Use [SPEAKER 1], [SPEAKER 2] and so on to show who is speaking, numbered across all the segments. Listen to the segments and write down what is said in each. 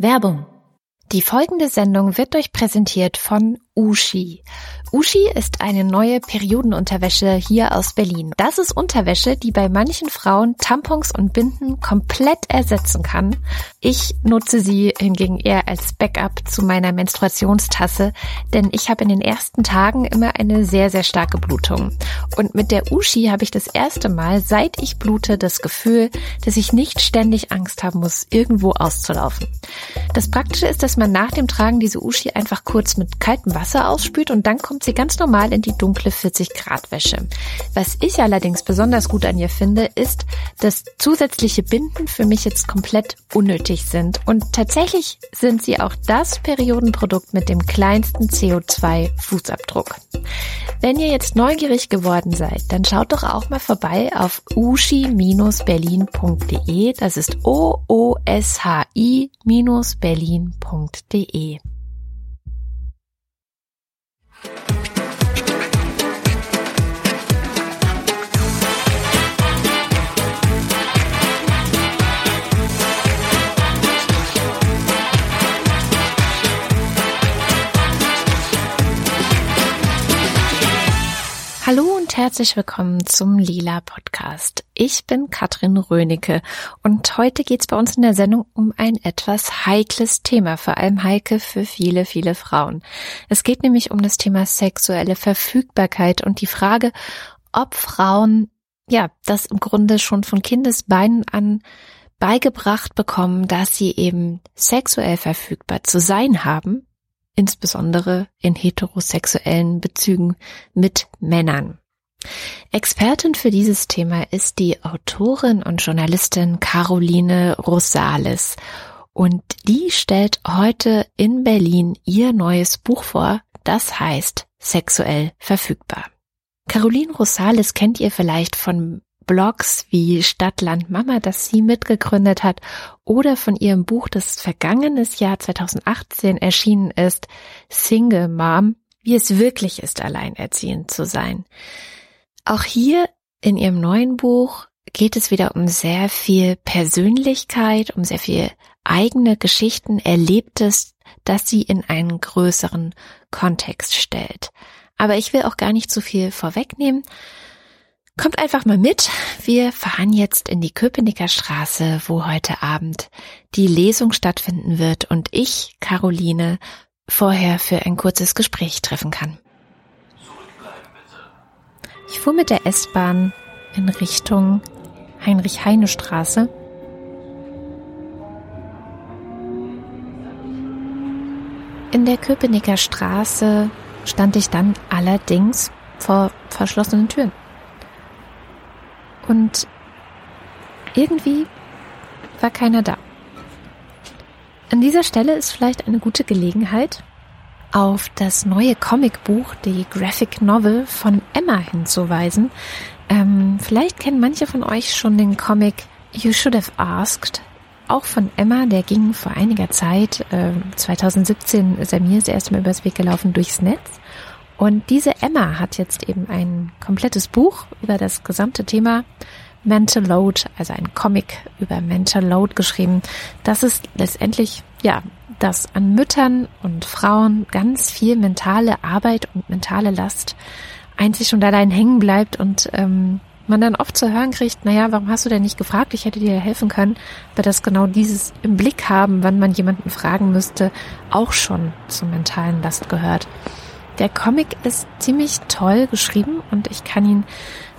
[SPEAKER 1] Werbung. Die folgende Sendung wird euch präsentiert von Ushi. Ushi ist eine neue Periodenunterwäsche hier aus Berlin. Das ist Unterwäsche, die bei manchen Frauen Tampons und Binden komplett ersetzen kann. Ich nutze sie hingegen eher als Backup zu meiner Menstruationstasse, denn ich habe in den ersten Tagen immer eine sehr, sehr starke Blutung. Und mit der Ushi habe ich das erste Mal, seit ich blute, das Gefühl, dass ich nicht ständig Angst haben muss, irgendwo auszulaufen. Das Praktische ist, dass man nach dem Tragen diese Ushi einfach kurz mit kaltem Wasser ausspült und dann kommt kommt sie ganz normal in die dunkle 40 Grad Wäsche. Was ich allerdings besonders gut an ihr finde, ist, dass zusätzliche Binden für mich jetzt komplett unnötig sind. Und tatsächlich sind sie auch das Periodenprodukt mit dem kleinsten CO2-Fußabdruck. Wenn ihr jetzt neugierig geworden seid, dann schaut doch auch mal vorbei auf ushi-berlin.de. Das ist o-o-s-h-i-berlin.de. Bye. Hallo und herzlich willkommen zum Lila Podcast. Ich bin Katrin Rönecke und heute geht's bei uns in der Sendung um ein etwas heikles Thema, vor allem heike für viele, viele Frauen. Es geht nämlich um das Thema sexuelle Verfügbarkeit und die Frage, ob Frauen, ja, das im Grunde schon von Kindesbeinen an beigebracht bekommen, dass sie eben sexuell verfügbar zu sein haben insbesondere in heterosexuellen Bezügen mit Männern. Expertin für dieses Thema ist die Autorin und Journalistin Caroline Rosales und die stellt heute in Berlin ihr neues Buch vor, das heißt Sexuell verfügbar. Caroline Rosales kennt ihr vielleicht von Blogs wie Stadtland Mama, das sie mitgegründet hat, oder von ihrem Buch, das vergangenes Jahr 2018 erschienen ist, Single Mom, wie es wirklich ist, alleinerziehend zu sein. Auch hier in ihrem neuen Buch geht es wieder um sehr viel Persönlichkeit, um sehr viel eigene Geschichten, Erlebtes, das sie in einen größeren Kontext stellt. Aber ich will auch gar nicht zu viel vorwegnehmen, Kommt einfach mal mit. Wir fahren jetzt in die Köpenicker Straße, wo heute Abend die Lesung stattfinden wird und ich, Caroline, vorher für ein kurzes Gespräch treffen kann. Ich fuhr mit der S-Bahn in Richtung Heinrich-Heine-Straße. In der Köpenicker Straße stand ich dann allerdings vor verschlossenen Türen. Und irgendwie war keiner da. An dieser Stelle ist vielleicht eine gute Gelegenheit, auf das neue Comicbuch, die Graphic Novel von Emma hinzuweisen. Ähm, vielleicht kennen manche von euch schon den Comic You Should Have Asked. Auch von Emma, der ging vor einiger Zeit, äh, 2017 ist er mir das erste Mal übers Weg gelaufen durchs Netz. Und diese Emma hat jetzt eben ein komplettes Buch über das gesamte Thema Mental Load, also ein Comic über Mental Load geschrieben. Das ist letztendlich, ja, dass an Müttern und Frauen ganz viel mentale Arbeit und mentale Last einzig und allein hängen bleibt und ähm, man dann oft zu hören kriegt, naja, warum hast du denn nicht gefragt? Ich hätte dir helfen können. Aber dass genau dieses im Blick haben, wann man jemanden fragen müsste, auch schon zur mentalen Last gehört. Der Comic ist ziemlich toll geschrieben und ich kann ihn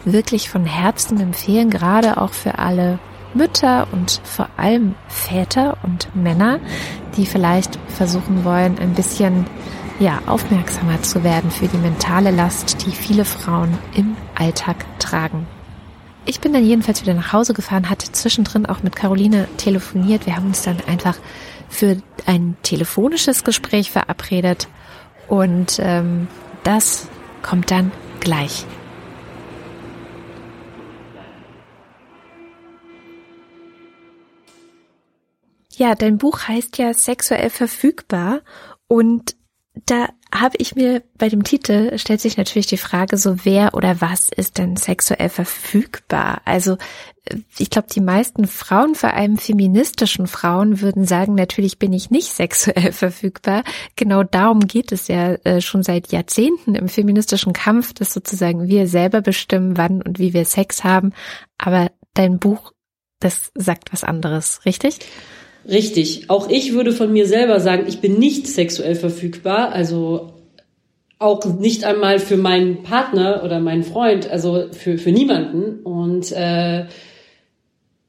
[SPEAKER 1] wirklich von Herzen empfehlen, gerade auch für alle Mütter und vor allem Väter und Männer, die vielleicht versuchen wollen, ein bisschen ja, aufmerksamer zu werden für die mentale Last, die viele Frauen im Alltag tragen. Ich bin dann jedenfalls wieder nach Hause gefahren, hatte zwischendrin auch mit Caroline telefoniert. Wir haben uns dann einfach für ein telefonisches Gespräch verabredet und ähm, das kommt dann gleich. Ja, dein Buch heißt ja sexuell verfügbar und da habe ich mir bei dem Titel stellt sich natürlich die Frage so, wer oder was ist denn sexuell verfügbar? Also ich glaube, die meisten Frauen, vor allem feministischen Frauen, würden sagen, natürlich bin ich nicht sexuell verfügbar. Genau darum geht es ja äh, schon seit Jahrzehnten im feministischen Kampf, dass sozusagen wir selber bestimmen, wann und wie wir Sex haben. Aber dein Buch, das sagt was anderes, richtig?
[SPEAKER 2] Richtig. Auch ich würde von mir selber sagen, ich bin nicht sexuell verfügbar. Also auch nicht einmal für meinen Partner oder meinen Freund, also für, für niemanden. Und äh,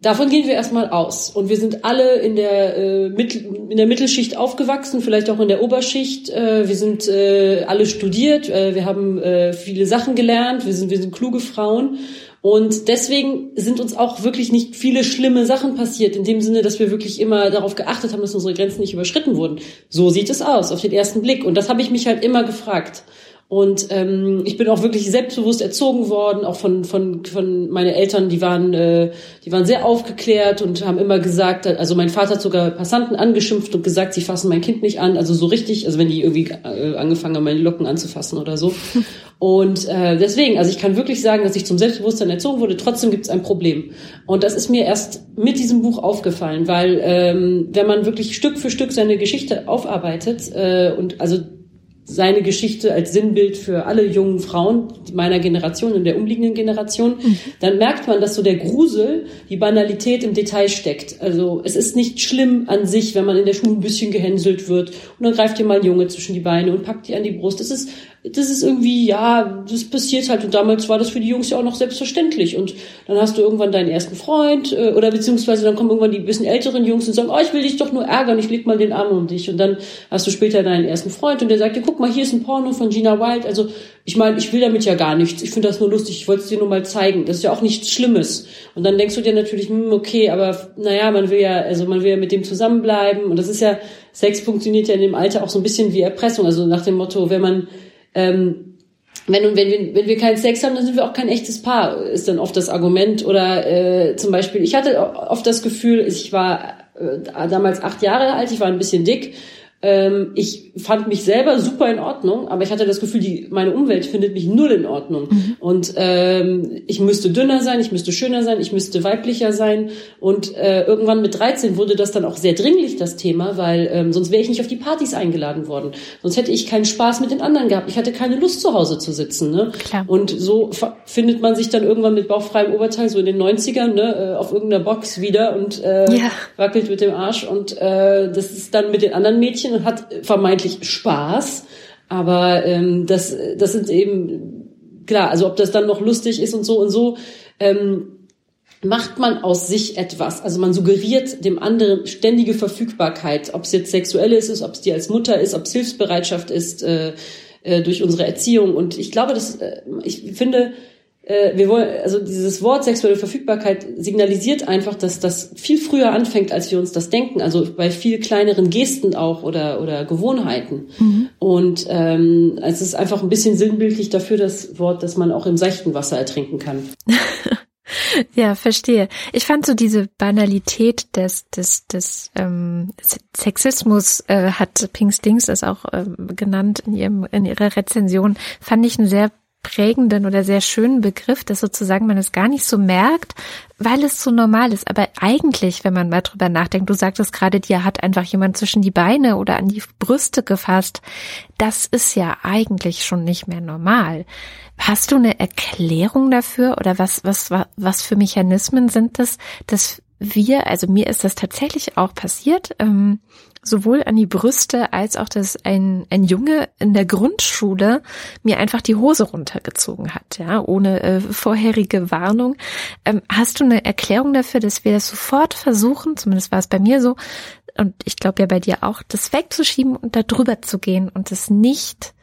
[SPEAKER 2] davon gehen wir erstmal aus. Und wir sind alle in der, äh, in der Mittelschicht aufgewachsen, vielleicht auch in der Oberschicht. Äh, wir sind äh, alle studiert, äh, wir haben äh, viele Sachen gelernt, wir sind, wir sind kluge Frauen. Und deswegen sind uns auch wirklich nicht viele schlimme Sachen passiert, in dem Sinne, dass wir wirklich immer darauf geachtet haben, dass unsere Grenzen nicht überschritten wurden. So sieht es aus, auf den ersten Blick. Und das habe ich mich halt immer gefragt. Und ähm, ich bin auch wirklich selbstbewusst erzogen worden, auch von von von meine Eltern, die waren äh, die waren sehr aufgeklärt und haben immer gesagt, also mein Vater hat sogar Passanten angeschimpft und gesagt, sie fassen mein Kind nicht an, also so richtig, also wenn die irgendwie äh, angefangen haben, meine Locken anzufassen oder so. Und äh, deswegen, also ich kann wirklich sagen, dass ich zum Selbstbewusstsein erzogen wurde. Trotzdem gibt es ein Problem. Und das ist mir erst mit diesem Buch aufgefallen, weil ähm, wenn man wirklich Stück für Stück seine Geschichte aufarbeitet äh, und also seine Geschichte als Sinnbild für alle jungen Frauen meiner Generation und der umliegenden Generation, mhm. dann merkt man, dass so der Grusel, die Banalität im Detail steckt. Also es ist nicht schlimm an sich, wenn man in der Schule ein bisschen gehänselt wird und dann greift dir mal ein Junge zwischen die Beine und packt die an die Brust. Das ist das ist irgendwie, ja, das passiert halt. Und damals war das für die Jungs ja auch noch selbstverständlich. Und dann hast du irgendwann deinen ersten Freund, äh, oder beziehungsweise dann kommen irgendwann die bisschen älteren Jungs und sagen, oh, ich will dich doch nur ärgern, ich leg mal den Arm um dich. Und dann hast du später deinen ersten Freund und der sagt dir, guck mal, hier ist ein Porno von Gina Wild. Also, ich meine, ich will damit ja gar nichts. Ich finde das nur lustig, ich wollte es dir nur mal zeigen. Das ist ja auch nichts Schlimmes. Und dann denkst du dir natürlich, hm, okay, aber naja, man will ja, also man will ja mit dem zusammenbleiben. Und das ist ja, Sex funktioniert ja in dem Alter auch so ein bisschen wie Erpressung. Also nach dem Motto, wenn man ähm, wenn, wenn, wir, wenn wir keinen Sex haben, dann sind wir auch kein echtes Paar, ist dann oft das Argument. Oder äh, zum Beispiel, ich hatte oft das Gefühl, ich war äh, damals acht Jahre alt, ich war ein bisschen dick ähm, ich fand mich selber super in Ordnung, aber ich hatte das Gefühl, die, meine Umwelt findet mich null in Ordnung. Mhm. Und ähm, ich müsste dünner sein, ich müsste schöner sein, ich müsste weiblicher sein. Und äh, irgendwann mit 13 wurde das dann auch sehr dringlich, das Thema, weil ähm, sonst wäre ich nicht auf die Partys eingeladen worden. Sonst hätte ich keinen Spaß mit den anderen gehabt. Ich hatte keine Lust, zu Hause zu sitzen. Ne? Klar. Und so findet man sich dann irgendwann mit bauchfreiem Oberteil, so in den 90ern, ne, äh, auf irgendeiner Box wieder und äh, ja. wackelt mit dem Arsch. Und äh, das ist dann mit den anderen Mädchen Mädchen und hat vermeintlich Spaß. Aber ähm, das, das sind eben, klar, also ob das dann noch lustig ist und so und so, ähm, macht man aus sich etwas. Also man suggeriert dem anderen ständige Verfügbarkeit, ob es jetzt sexuell ist, ob es dir als Mutter ist, ob es Hilfsbereitschaft ist äh, äh, durch unsere Erziehung. Und ich glaube, dass äh, ich finde, äh, wir wollen, also dieses Wort sexuelle Verfügbarkeit signalisiert einfach, dass das viel früher anfängt, als wir uns das denken. Also bei viel kleineren Gesten auch oder oder Gewohnheiten. Mhm. Und ähm, es ist einfach ein bisschen sinnbildlich dafür das Wort, dass man auch im seichten Wasser ertrinken kann.
[SPEAKER 1] Ja, verstehe. Ich fand so diese Banalität des des des ähm, Sexismus äh, hat Pink Stings das auch ähm, genannt in ihrem in ihrer Rezension, fand ich einen sehr prägenden oder sehr schönen Begriff, dass sozusagen man es gar nicht so merkt, weil es so normal ist. Aber eigentlich, wenn man mal drüber nachdenkt, du sagtest gerade, dir hat einfach jemand zwischen die Beine oder an die Brüste gefasst. Das ist ja eigentlich schon nicht mehr normal. Hast du eine Erklärung dafür oder was, was, was für Mechanismen sind das, dass wir, also mir ist das tatsächlich auch passiert, ähm, sowohl an die Brüste als auch, dass ein, ein Junge in der Grundschule mir einfach die Hose runtergezogen hat, ja, ohne äh, vorherige Warnung. Ähm, hast du eine Erklärung dafür, dass wir das sofort versuchen, zumindest war es bei mir so, und ich glaube ja bei dir auch, das wegzuschieben und da drüber zu gehen und es nicht,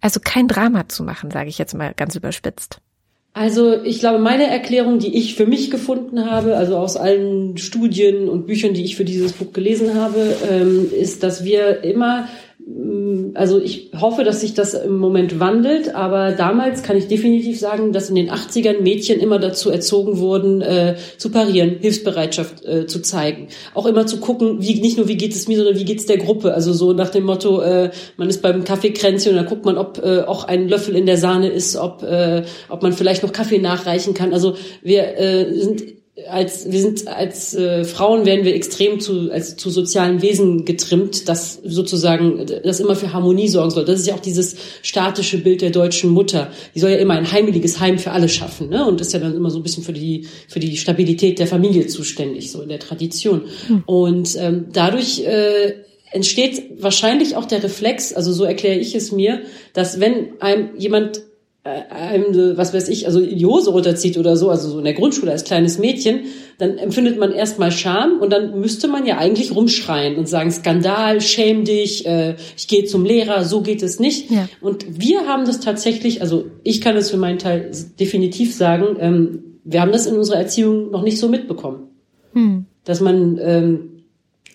[SPEAKER 1] also kein Drama zu machen, sage ich jetzt mal ganz überspitzt.
[SPEAKER 2] Also ich glaube, meine Erklärung, die ich für mich gefunden habe, also aus allen Studien und Büchern, die ich für dieses Buch gelesen habe, ähm, ist, dass wir immer also ich hoffe, dass sich das im Moment wandelt, aber damals kann ich definitiv sagen, dass in den 80ern Mädchen immer dazu erzogen wurden, äh, zu parieren, Hilfsbereitschaft äh, zu zeigen. Auch immer zu gucken, wie nicht nur wie geht es mir, sondern wie geht es der Gruppe. Also so nach dem Motto, äh, man ist beim Kaffeekränzchen und dann guckt man, ob äh, auch ein Löffel in der Sahne ist, ob, äh, ob man vielleicht noch Kaffee nachreichen kann. Also wir äh, sind als wir sind als äh, Frauen werden wir extrem zu als zu sozialen Wesen getrimmt, das sozusagen das immer für Harmonie sorgen soll. Das ist ja auch dieses statische Bild der deutschen Mutter. Die soll ja immer ein heimeliges Heim für alle schaffen, ne? Und ist ja dann immer so ein bisschen für die für die Stabilität der Familie zuständig, so in der Tradition. Hm. Und ähm, dadurch äh, entsteht wahrscheinlich auch der Reflex, also so erkläre ich es mir, dass wenn einem jemand einem, was weiß ich, also die Hose runterzieht oder so, also so in der Grundschule als kleines Mädchen, dann empfindet man erstmal Scham und dann müsste man ja eigentlich rumschreien und sagen, Skandal, schäm dich, äh, ich gehe zum Lehrer, so geht es nicht. Ja. Und wir haben das tatsächlich, also ich kann es für meinen Teil definitiv sagen, ähm, wir haben das in unserer Erziehung noch nicht so mitbekommen. Hm. Dass man ähm,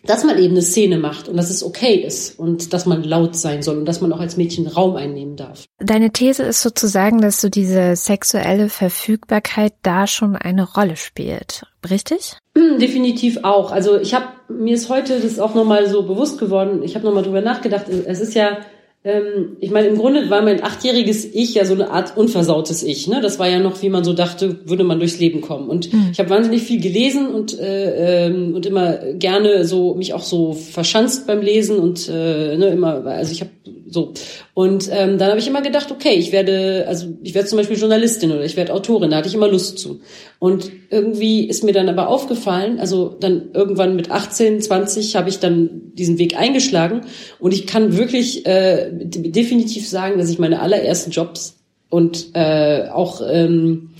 [SPEAKER 2] dass man eben eine Szene macht und dass es okay ist und dass man laut sein soll und dass man auch als Mädchen Raum einnehmen darf.
[SPEAKER 1] Deine These ist sozusagen, dass so diese sexuelle Verfügbarkeit da schon eine Rolle spielt, richtig?
[SPEAKER 2] Hm, definitiv auch. Also ich habe mir ist heute das auch nochmal so bewusst geworden. Ich habe nochmal drüber nachgedacht. Es ist ja ähm, ich meine, im Grunde war mein achtjähriges Ich ja so eine Art unversautes Ich. Ne? Das war ja noch, wie man so dachte, würde man durchs Leben kommen. Und mhm. ich habe wahnsinnig viel gelesen und äh, ähm, und immer gerne so mich auch so verschanzt beim Lesen und äh, ne, immer, also ich habe so. Und ähm, dann habe ich immer gedacht, okay, ich werde, also ich werde zum Beispiel Journalistin oder ich werde Autorin, da hatte ich immer Lust zu. Und irgendwie ist mir dann aber aufgefallen, also dann irgendwann mit 18, 20 habe ich dann diesen Weg eingeschlagen und ich kann wirklich äh, definitiv sagen, dass ich meine allerersten Jobs und äh, auch ähm,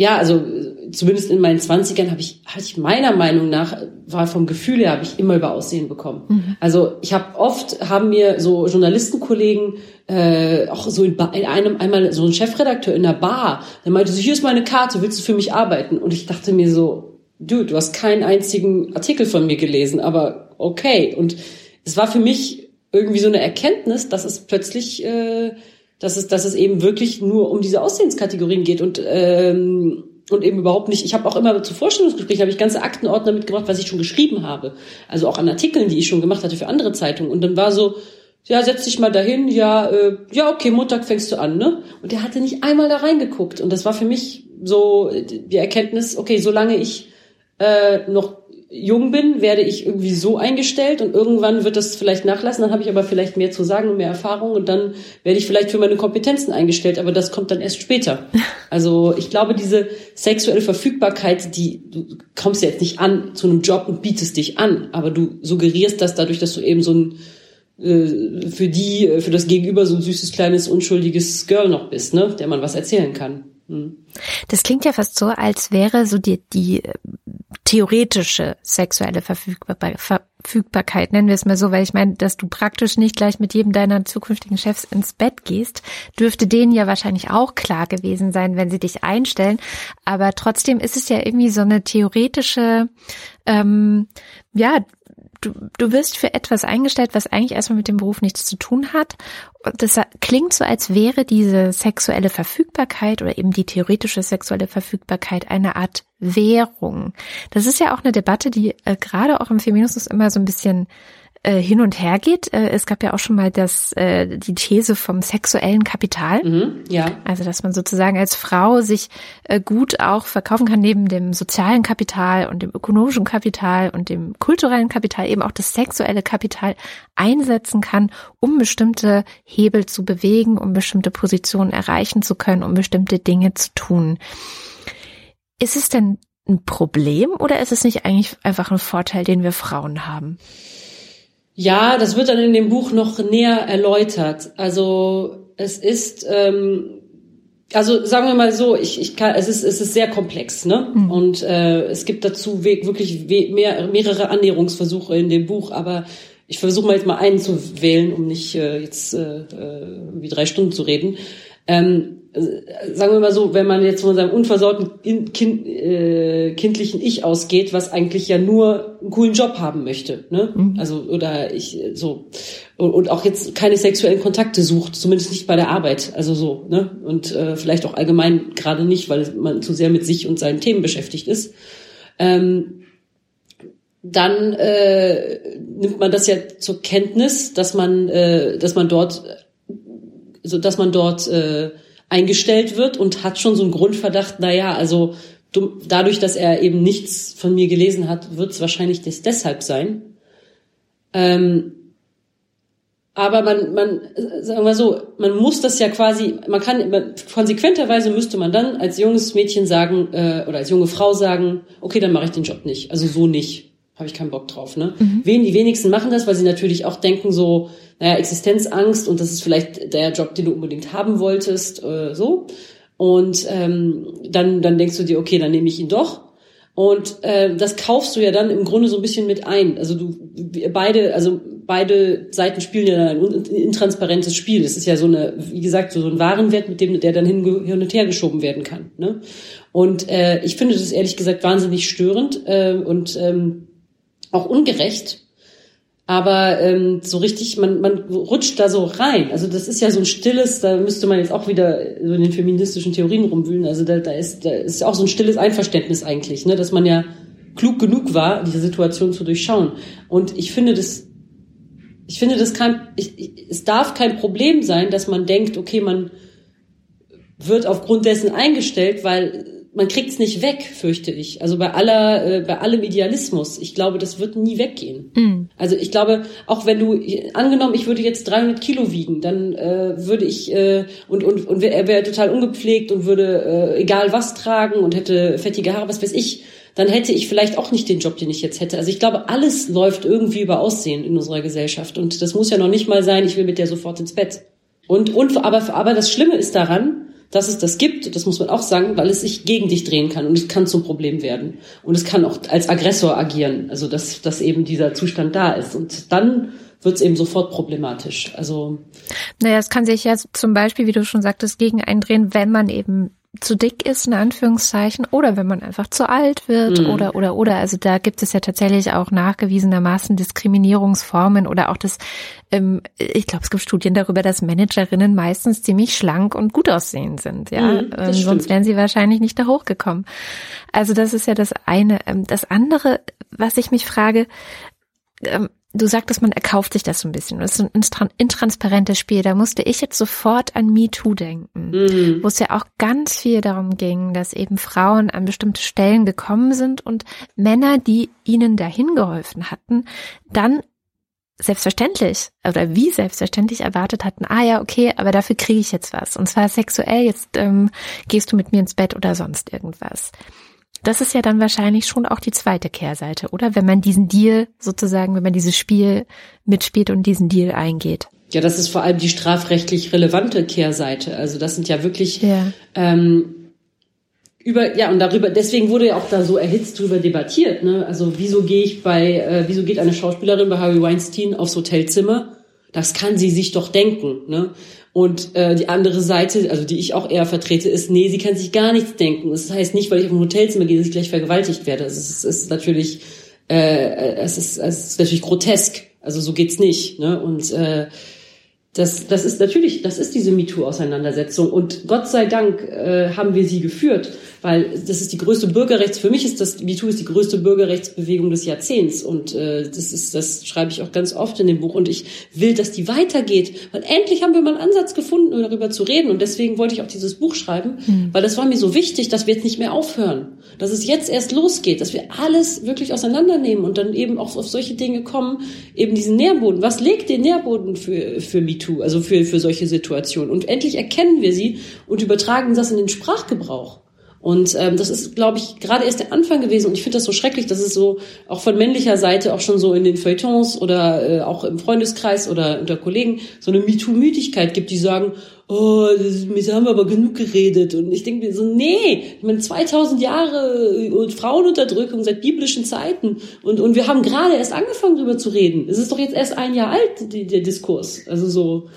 [SPEAKER 2] ja, also zumindest in meinen Zwanzigern habe ich, hatte ich meiner Meinung nach, war vom Gefühl her, habe ich immer über Aussehen bekommen. Mhm. Also ich habe oft, haben mir so Journalistenkollegen, äh, auch so in, in, einem, einmal so ein Chefredakteur in der Bar, der meinte so, hier ist meine Karte, willst du für mich arbeiten? Und ich dachte mir so, du, du hast keinen einzigen Artikel von mir gelesen, aber okay. Und es war für mich irgendwie so eine Erkenntnis, dass es plötzlich... Äh, dass es, dass es eben wirklich nur um diese Aussehenskategorien geht und ähm, und eben überhaupt nicht. Ich habe auch immer zu Vorstellungsgesprächen habe ich ganze Aktenordner mitgebracht, was ich schon geschrieben habe, also auch an Artikeln, die ich schon gemacht hatte für andere Zeitungen. Und dann war so, ja, setz dich mal dahin, ja, äh, ja, okay, Montag fängst du an, ne? Und der hatte nicht einmal da reingeguckt. Und das war für mich so die Erkenntnis, okay, solange ich äh, noch jung bin, werde ich irgendwie so eingestellt und irgendwann wird das vielleicht nachlassen, dann habe ich aber vielleicht mehr zu sagen und mehr Erfahrung und dann werde ich vielleicht für meine Kompetenzen eingestellt, aber das kommt dann erst später. Also ich glaube, diese sexuelle Verfügbarkeit, die du kommst ja jetzt nicht an zu einem Job und bietest dich an, aber du suggerierst das dadurch, dass du eben so ein äh, für die, für das Gegenüber so ein süßes, kleines, unschuldiges Girl noch bist, ne, der man was erzählen kann.
[SPEAKER 1] Das klingt ja fast so, als wäre so die, die theoretische sexuelle Verfügbarkeit, nennen wir es mal so, weil ich meine, dass du praktisch nicht gleich mit jedem deiner zukünftigen Chefs ins Bett gehst, dürfte denen ja wahrscheinlich auch klar gewesen sein, wenn sie dich einstellen. Aber trotzdem ist es ja irgendwie so eine theoretische, ähm, ja, du, du wirst für etwas eingestellt, was eigentlich erstmal mit dem Beruf nichts zu tun hat. Und das klingt so, als wäre diese sexuelle Verfügbarkeit oder eben die theoretische sexuelle Verfügbarkeit eine Art Währung. Das ist ja auch eine Debatte, die äh, gerade auch im Feminismus immer so ein bisschen äh, hin und her geht. Äh, es gab ja auch schon mal das, äh, die These vom sexuellen Kapital. Mhm, ja. Also, dass man sozusagen als Frau sich äh, gut auch verkaufen kann, neben dem sozialen Kapital und dem ökonomischen Kapital und dem kulturellen Kapital eben auch das sexuelle Kapital einsetzen kann, um bestimmte Hebel zu bewegen, um bestimmte Positionen erreichen zu können, um bestimmte Dinge zu tun. Ist es denn ein Problem oder ist es nicht eigentlich einfach ein Vorteil, den wir Frauen haben?
[SPEAKER 2] Ja, das wird dann in dem Buch noch näher erläutert. Also es ist, ähm, also sagen wir mal so, ich, ich kann, es ist, es ist sehr komplex, ne? Mhm. Und äh, es gibt dazu wirklich mehr, mehrere Annäherungsversuche in dem Buch, aber ich versuche mal jetzt mal einen zu wählen, um nicht äh, jetzt äh, wie drei Stunden zu reden. Ähm, sagen wir mal so, wenn man jetzt von seinem unversorgten kind, äh, kindlichen Ich ausgeht, was eigentlich ja nur einen coolen Job haben möchte, ne? Mhm. Also oder ich so und, und, auch jetzt keine sexuellen Kontakte sucht, zumindest nicht bei der Arbeit, also so, ne? Und äh, vielleicht auch allgemein gerade nicht, weil man zu sehr mit sich und seinen Themen beschäftigt ist. Ähm, dann äh, nimmt man das ja zur Kenntnis, dass man, äh, dass man dort, so dass man dort äh, eingestellt wird und hat schon so einen Grundverdacht, na ja, also dadurch, dass er eben nichts von mir gelesen hat, wird es wahrscheinlich das deshalb sein. Ähm, aber man, man, sagen wir so, man muss das ja quasi, man kann, man, konsequenterweise müsste man dann als junges Mädchen sagen, äh, oder als junge Frau sagen, okay, dann mache ich den Job nicht. Also so nicht. Habe ich keinen Bock drauf. Ne? Mhm. Wen, die wenigsten machen das, weil sie natürlich auch denken so, naja, Existenzangst und das ist vielleicht der Job, den du unbedingt haben wolltest, äh, so. Und ähm, dann, dann denkst du dir, okay, dann nehme ich ihn doch. Und äh, das kaufst du ja dann im Grunde so ein bisschen mit ein. Also du beide, also beide Seiten spielen ja ein intransparentes Spiel. Das ist ja so eine, wie gesagt, so ein Warenwert, mit dem der dann hin, hin und her geschoben werden kann. Ne? Und äh, ich finde das ehrlich gesagt wahnsinnig störend äh, und ähm, auch ungerecht, aber ähm, so richtig, man, man rutscht da so rein. Also das ist ja so ein stilles, da müsste man jetzt auch wieder so in den feministischen Theorien rumwühlen. Also da, da ist da ist auch so ein stilles Einverständnis eigentlich, ne, dass man ja klug genug war, diese Situation zu durchschauen. Und ich finde das, ich finde das kein, ich, ich, es darf kein Problem sein, dass man denkt, okay, man wird aufgrund dessen eingestellt, weil man kriegt es nicht weg, fürchte ich. Also bei aller, äh, bei allem Idealismus. Ich glaube, das wird nie weggehen. Mhm. Also ich glaube, auch wenn du, angenommen, ich würde jetzt 300 Kilo wiegen, dann äh, würde ich, äh, und, und, und er wäre total ungepflegt und würde äh, egal was tragen und hätte fettige Haare, was weiß ich, dann hätte ich vielleicht auch nicht den Job, den ich jetzt hätte. Also ich glaube, alles läuft irgendwie über Aussehen in unserer Gesellschaft. Und das muss ja noch nicht mal sein, ich will mit der sofort ins Bett. Und, und aber, aber das Schlimme ist daran, dass es das gibt, das muss man auch sagen, weil es sich gegen dich drehen kann und es kann zum Problem werden. Und es kann auch als Aggressor agieren, also dass, dass eben dieser Zustand da ist. Und dann wird es eben sofort problematisch. Also
[SPEAKER 1] naja, es kann sich ja zum Beispiel, wie du schon sagtest, gegen eindrehen, wenn man eben zu dick ist, in Anführungszeichen, oder wenn man einfach zu alt wird, mhm. oder, oder, oder. Also da gibt es ja tatsächlich auch nachgewiesenermaßen Diskriminierungsformen oder auch das, ähm, ich glaube, es gibt Studien darüber, dass Managerinnen meistens ziemlich schlank und gut aussehend sind, ja. Mhm, ähm, sonst wären sie wahrscheinlich nicht da hochgekommen. Also das ist ja das eine. Ähm, das andere, was ich mich frage, ähm, du sagtest, man erkauft sich das so ein bisschen. Das ist ein intransparentes Spiel. Da musste ich jetzt sofort an MeToo denken, mhm. wo es ja auch ganz viel darum ging, dass eben Frauen an bestimmte Stellen gekommen sind und Männer, die ihnen dahin geholfen hatten, dann selbstverständlich oder wie selbstverständlich erwartet hatten, ah ja, okay, aber dafür kriege ich jetzt was. Und zwar sexuell, jetzt ähm, gehst du mit mir ins Bett oder sonst irgendwas. Das ist ja dann wahrscheinlich schon auch die zweite Kehrseite, oder? Wenn man diesen Deal sozusagen, wenn man dieses Spiel mitspielt und diesen Deal eingeht.
[SPEAKER 2] Ja, das ist vor allem die strafrechtlich relevante Kehrseite. Also das sind ja wirklich ja. Ähm, über ja und darüber deswegen wurde ja auch da so erhitzt drüber debattiert. Ne? Also wieso gehe ich bei äh, wieso geht eine Schauspielerin bei Harvey Weinstein aufs Hotelzimmer? Das kann sie sich doch denken. Ne? Und äh, die andere Seite, also die ich auch eher vertrete, ist, nee, sie kann sich gar nichts denken. Das heißt nicht, weil ich auf ein Hotelzimmer gehe, dass ich gleich vergewaltigt werde. Es ist, ist natürlich, äh, es ist, es ist natürlich grotesk. Also so geht's nicht. Ne? Und äh, das, das ist natürlich, das ist diese MeToo-Auseinandersetzung. Und Gott sei Dank äh, haben wir sie geführt weil das ist die größte Bürgerrechts, für mich ist das, MeToo ist die größte Bürgerrechtsbewegung des Jahrzehnts und äh, das ist, das schreibe ich auch ganz oft in dem Buch und ich will, dass die weitergeht, weil endlich haben wir mal einen Ansatz gefunden, darüber zu reden und deswegen wollte ich auch dieses Buch schreiben, mhm. weil das war mir so wichtig, dass wir jetzt nicht mehr aufhören, dass es jetzt erst losgeht, dass wir alles wirklich auseinandernehmen und dann eben auch auf solche Dinge kommen, eben diesen Nährboden, was legt den Nährboden für, für MeToo, also für, für solche Situationen und endlich erkennen wir sie und übertragen das in den Sprachgebrauch. Und ähm, das ist, glaube ich, gerade erst der Anfang gewesen. Und ich finde das so schrecklich, dass es so auch von männlicher Seite auch schon so in den Feuilletons oder äh, auch im Freundeskreis oder unter Kollegen so eine MeToo-Müdigkeit gibt, die sagen, oh, das, wir haben aber genug geredet. Und ich denke mir so, nee, ich meine 2000 Jahre äh, Frauenunterdrückung seit biblischen Zeiten. Und, und wir haben gerade erst angefangen, drüber zu reden. Es ist doch jetzt erst ein Jahr alt, die, der Diskurs. Also so.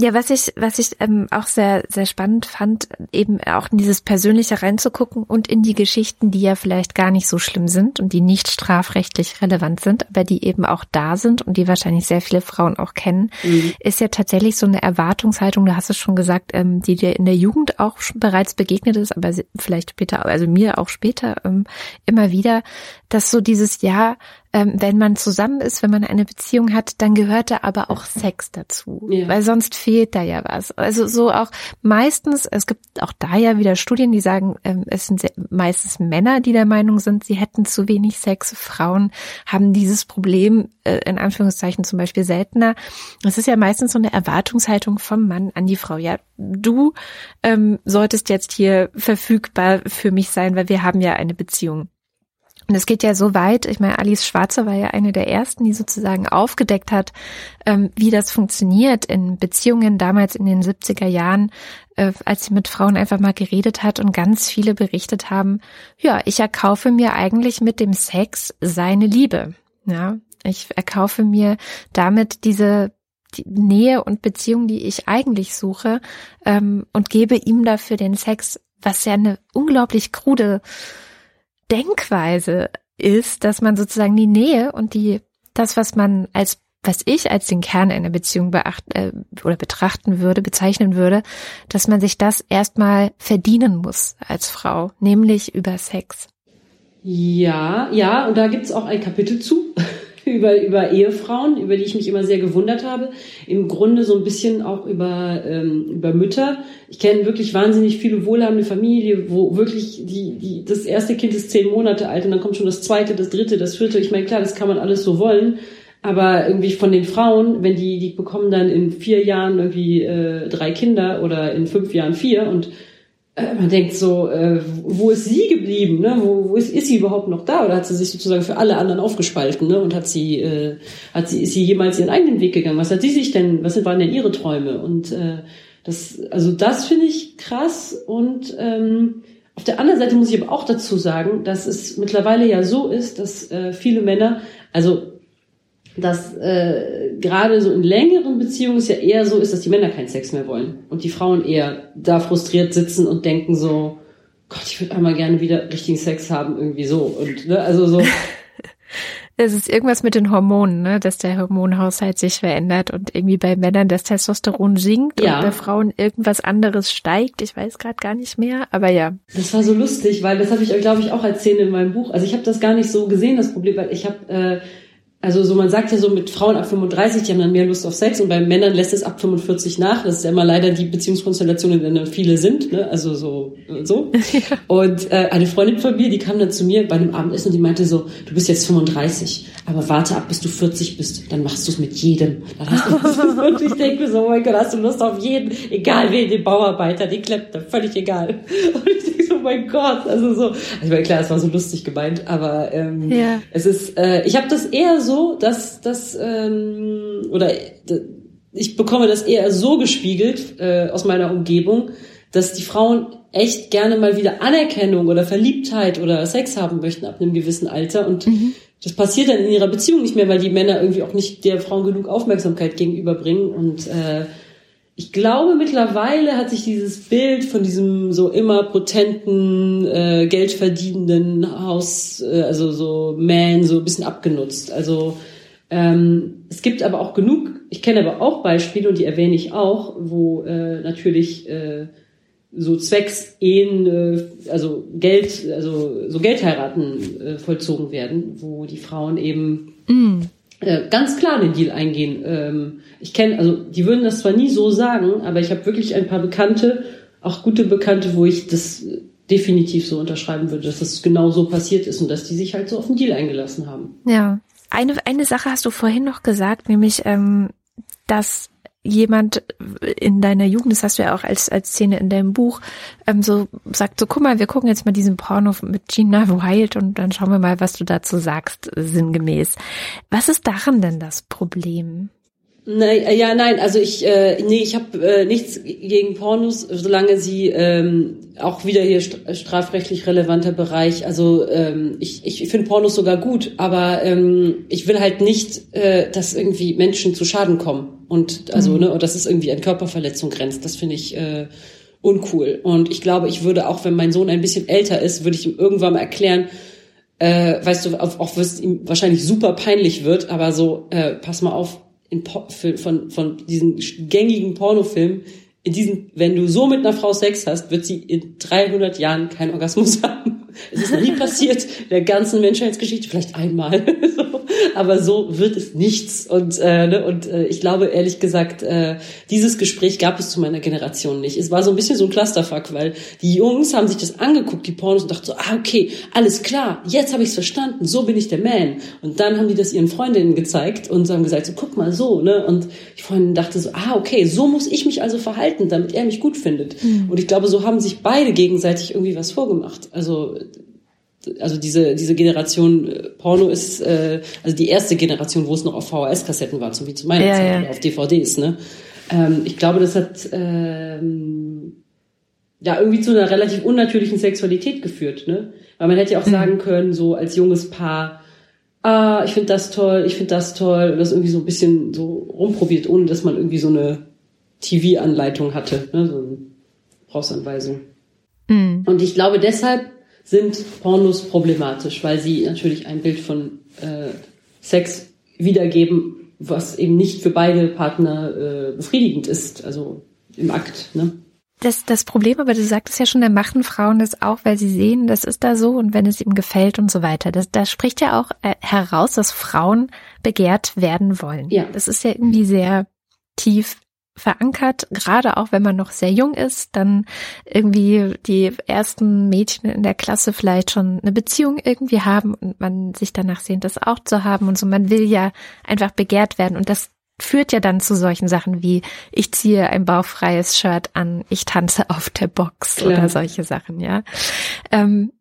[SPEAKER 1] Ja, was ich, was ich ähm, auch sehr, sehr spannend fand, eben auch in dieses Persönliche reinzugucken und in die Geschichten, die ja vielleicht gar nicht so schlimm sind und die nicht strafrechtlich relevant sind, aber die eben auch da sind und die wahrscheinlich sehr viele Frauen auch kennen, mhm. ist ja tatsächlich so eine Erwartungshaltung, du hast es schon gesagt, ähm, die dir in der Jugend auch schon bereits begegnet ist, aber vielleicht später, also mir auch später ähm, immer wieder, dass so dieses Jahr ähm, wenn man zusammen ist, wenn man eine Beziehung hat, dann gehört da aber auch Sex dazu, ja. weil sonst fehlt da ja was. Also so auch meistens, es gibt auch da ja wieder Studien, die sagen, ähm, es sind meistens Männer, die der Meinung sind, sie hätten zu wenig Sex. Frauen haben dieses Problem äh, in Anführungszeichen zum Beispiel seltener. Es ist ja meistens so eine Erwartungshaltung vom Mann an die Frau. Ja, du ähm, solltest jetzt hier verfügbar für mich sein, weil wir haben ja eine Beziehung. Und es geht ja so weit, ich meine, Alice Schwarze war ja eine der ersten, die sozusagen aufgedeckt hat, ähm, wie das funktioniert in Beziehungen damals in den 70er Jahren, äh, als sie mit Frauen einfach mal geredet hat und ganz viele berichtet haben, ja, ich erkaufe mir eigentlich mit dem Sex seine Liebe. Ja, ich erkaufe mir damit diese die Nähe und Beziehung, die ich eigentlich suche, ähm, und gebe ihm dafür den Sex, was ja eine unglaublich krude Denkweise ist, dass man sozusagen die Nähe und die, das, was man als, was ich als den Kern einer Beziehung beacht, äh, oder betrachten würde, bezeichnen würde, dass man sich das erstmal verdienen muss als Frau, nämlich über Sex.
[SPEAKER 2] Ja, ja, und da gibt's auch ein Kapitel zu. Über, über Ehefrauen, über die ich mich immer sehr gewundert habe. Im Grunde so ein bisschen auch über, ähm, über Mütter. Ich kenne wirklich wahnsinnig viele wohlhabende Familien, wo wirklich die, die, das erste Kind ist zehn Monate alt und dann kommt schon das zweite, das dritte, das vierte. Ich meine, klar, das kann man alles so wollen. Aber irgendwie von den Frauen, wenn die, die bekommen dann in vier Jahren irgendwie äh, drei Kinder oder in fünf Jahren vier und äh, man denkt so, äh, wo ist sie geblieben? Ne? Wo, wo ist, ist sie überhaupt noch da? Oder hat sie sich sozusagen für alle anderen aufgespalten? Ne? Und hat sie, äh, hat sie, ist sie jemals ihren eigenen Weg gegangen? Was hat sie sich denn, was waren denn ihre Träume? Und äh, das, also das finde ich krass. Und ähm, auf der anderen Seite muss ich aber auch dazu sagen, dass es mittlerweile ja so ist, dass äh, viele Männer, also dass äh, gerade so in längeren Beziehungen es ja eher so ist, dass die Männer keinen Sex mehr wollen und die Frauen eher da frustriert sitzen und denken so, Gott, ich würde einmal gerne wieder richtigen Sex haben, irgendwie so. Und ne, also so.
[SPEAKER 1] Es ist irgendwas mit den Hormonen, ne? dass der Hormonhaushalt sich verändert und irgendwie bei Männern das Testosteron sinkt ja. und bei Frauen irgendwas anderes steigt. Ich weiß gerade gar nicht mehr, aber ja.
[SPEAKER 2] Das war so lustig, weil das habe ich, glaube ich, auch erzählt in meinem Buch. Also ich habe das gar nicht so gesehen, das Problem, weil ich habe äh, also so man sagt ja so mit Frauen ab 35, die haben dann mehr Lust auf Sex und bei Männern lässt es ab 45 nach. Das ist ja immer leider die Beziehungskonstellation, in der viele sind, ne? Also so so. Und äh, eine Freundin von mir, die kam dann zu mir bei einem Abendessen und die meinte so, du bist jetzt 35, aber warte ab, bis du 40 bist, dann machst du es mit jedem. Dann hast du und ich denke mir so, oh mein Gott, hast du Lust auf jeden, egal wen, den Bauarbeiter, den Klempner, völlig egal. Und ich denke so, oh mein Gott, also so. Also ich meine, klar, es war so lustig gemeint, aber ähm, ja. es ist, äh, ich habe das eher so so, dass das ähm, oder ich bekomme das eher so gespiegelt äh, aus meiner Umgebung, dass die Frauen echt gerne mal wieder Anerkennung oder Verliebtheit oder Sex haben möchten ab einem gewissen Alter und mhm. das passiert dann in ihrer Beziehung nicht mehr, weil die Männer irgendwie auch nicht der Frauen genug Aufmerksamkeit gegenüberbringen und äh, ich glaube, mittlerweile hat sich dieses Bild von diesem so immer potenten, äh, geldverdienenden Haus, äh, also so Man, so ein bisschen abgenutzt. Also ähm, es gibt aber auch genug, ich kenne aber auch Beispiele und die erwähne ich auch, wo äh, natürlich äh, so zwecks Ehen, äh, also Geld, also so Geldheiraten äh, vollzogen werden, wo die Frauen eben mm äh, ganz klar den Deal eingehen. Ähm, ich kenne, also die würden das zwar nie so sagen, aber ich habe wirklich ein paar Bekannte, auch gute Bekannte, wo ich das definitiv so unterschreiben würde, dass das genau so passiert ist und dass die sich halt so auf den Deal eingelassen haben.
[SPEAKER 1] Ja. Eine, eine Sache hast du vorhin noch gesagt, nämlich, ähm, dass jemand in deiner Jugend, das hast du ja auch als, als Szene in deinem Buch, ähm, so sagt, so guck mal, wir gucken jetzt mal diesen Porno mit Gina Wild und dann schauen wir mal, was du dazu sagst, sinngemäß. Was ist daran denn das Problem?
[SPEAKER 2] Nein, ja, nein, also ich, äh, nee, ich habe äh, nichts gegen Pornos, solange sie ähm, auch wieder hier strafrechtlich relevanter Bereich. Also ähm, ich, ich finde Pornos sogar gut, aber ähm, ich will halt nicht, äh, dass irgendwie Menschen zu Schaden kommen und also mhm. ne, und das ist irgendwie an Körperverletzung grenzt. Das finde ich äh, uncool. Und ich glaube, ich würde auch, wenn mein Sohn ein bisschen älter ist, würde ich ihm irgendwann mal erklären, äh, weißt du, auch, auch was ihm wahrscheinlich super peinlich wird, aber so, äh, pass mal auf in, von, von diesen gängigen Pornofilmen, in diesen, wenn du so mit einer Frau Sex hast, wird sie in 300 Jahren keinen Orgasmus haben. Es ist noch nie passiert in der ganzen Menschheitsgeschichte, vielleicht einmal. Aber so wird es nichts. Und, äh, ne, und äh, ich glaube, ehrlich gesagt, äh, dieses Gespräch gab es zu meiner Generation nicht. Es war so ein bisschen so ein Clusterfuck, weil die Jungs haben sich das angeguckt, die Pornos, und dachten so, ah, okay, alles klar, jetzt habe ich es verstanden, so bin ich der Man. Und dann haben die das ihren Freundinnen gezeigt und haben gesagt, so, guck mal so, ne? Und die Freundin dachte so, ah, okay, so muss ich mich also verhalten, damit er mich gut findet. Mhm. Und ich glaube, so haben sich beide gegenseitig irgendwie was vorgemacht. Also also diese, diese Generation äh, Porno ist äh, also die erste Generation, wo es noch auf VHS-Kassetten war, so wie zu meiner ja, Zeit, ja. auf DVDs. Ne? Ähm, ich glaube, das hat ähm, ja irgendwie zu einer relativ unnatürlichen Sexualität geführt. Ne? Weil man hätte ja auch mhm. sagen können, so als junges Paar, ah, ich finde das toll, ich finde das toll, und das irgendwie so ein bisschen so rumprobiert, ohne dass man irgendwie so eine TV-Anleitung hatte, ne? so eine Brauchsanweisung. Mhm. Und ich glaube deshalb sind Pornos problematisch, weil sie natürlich ein Bild von äh, Sex wiedergeben, was eben nicht für beide Partner äh, befriedigend ist, also im Akt. Ne?
[SPEAKER 1] Das, das Problem, aber du sagtest ja schon, da machen Frauen das auch, weil sie sehen, das ist da so und wenn es ihm gefällt und so weiter. Das, da spricht ja auch äh, heraus, dass Frauen begehrt werden wollen. Ja. Das ist ja irgendwie sehr tief verankert, gerade auch wenn man noch sehr jung ist, dann irgendwie die ersten Mädchen in der Klasse vielleicht schon eine Beziehung irgendwie haben und man sich danach sehnt, das auch zu haben und so. Man will ja einfach begehrt werden und das führt ja dann zu solchen Sachen wie ich ziehe ein bauchfreies Shirt an, ich tanze auf der Box Klar. oder solche Sachen, ja. Ähm,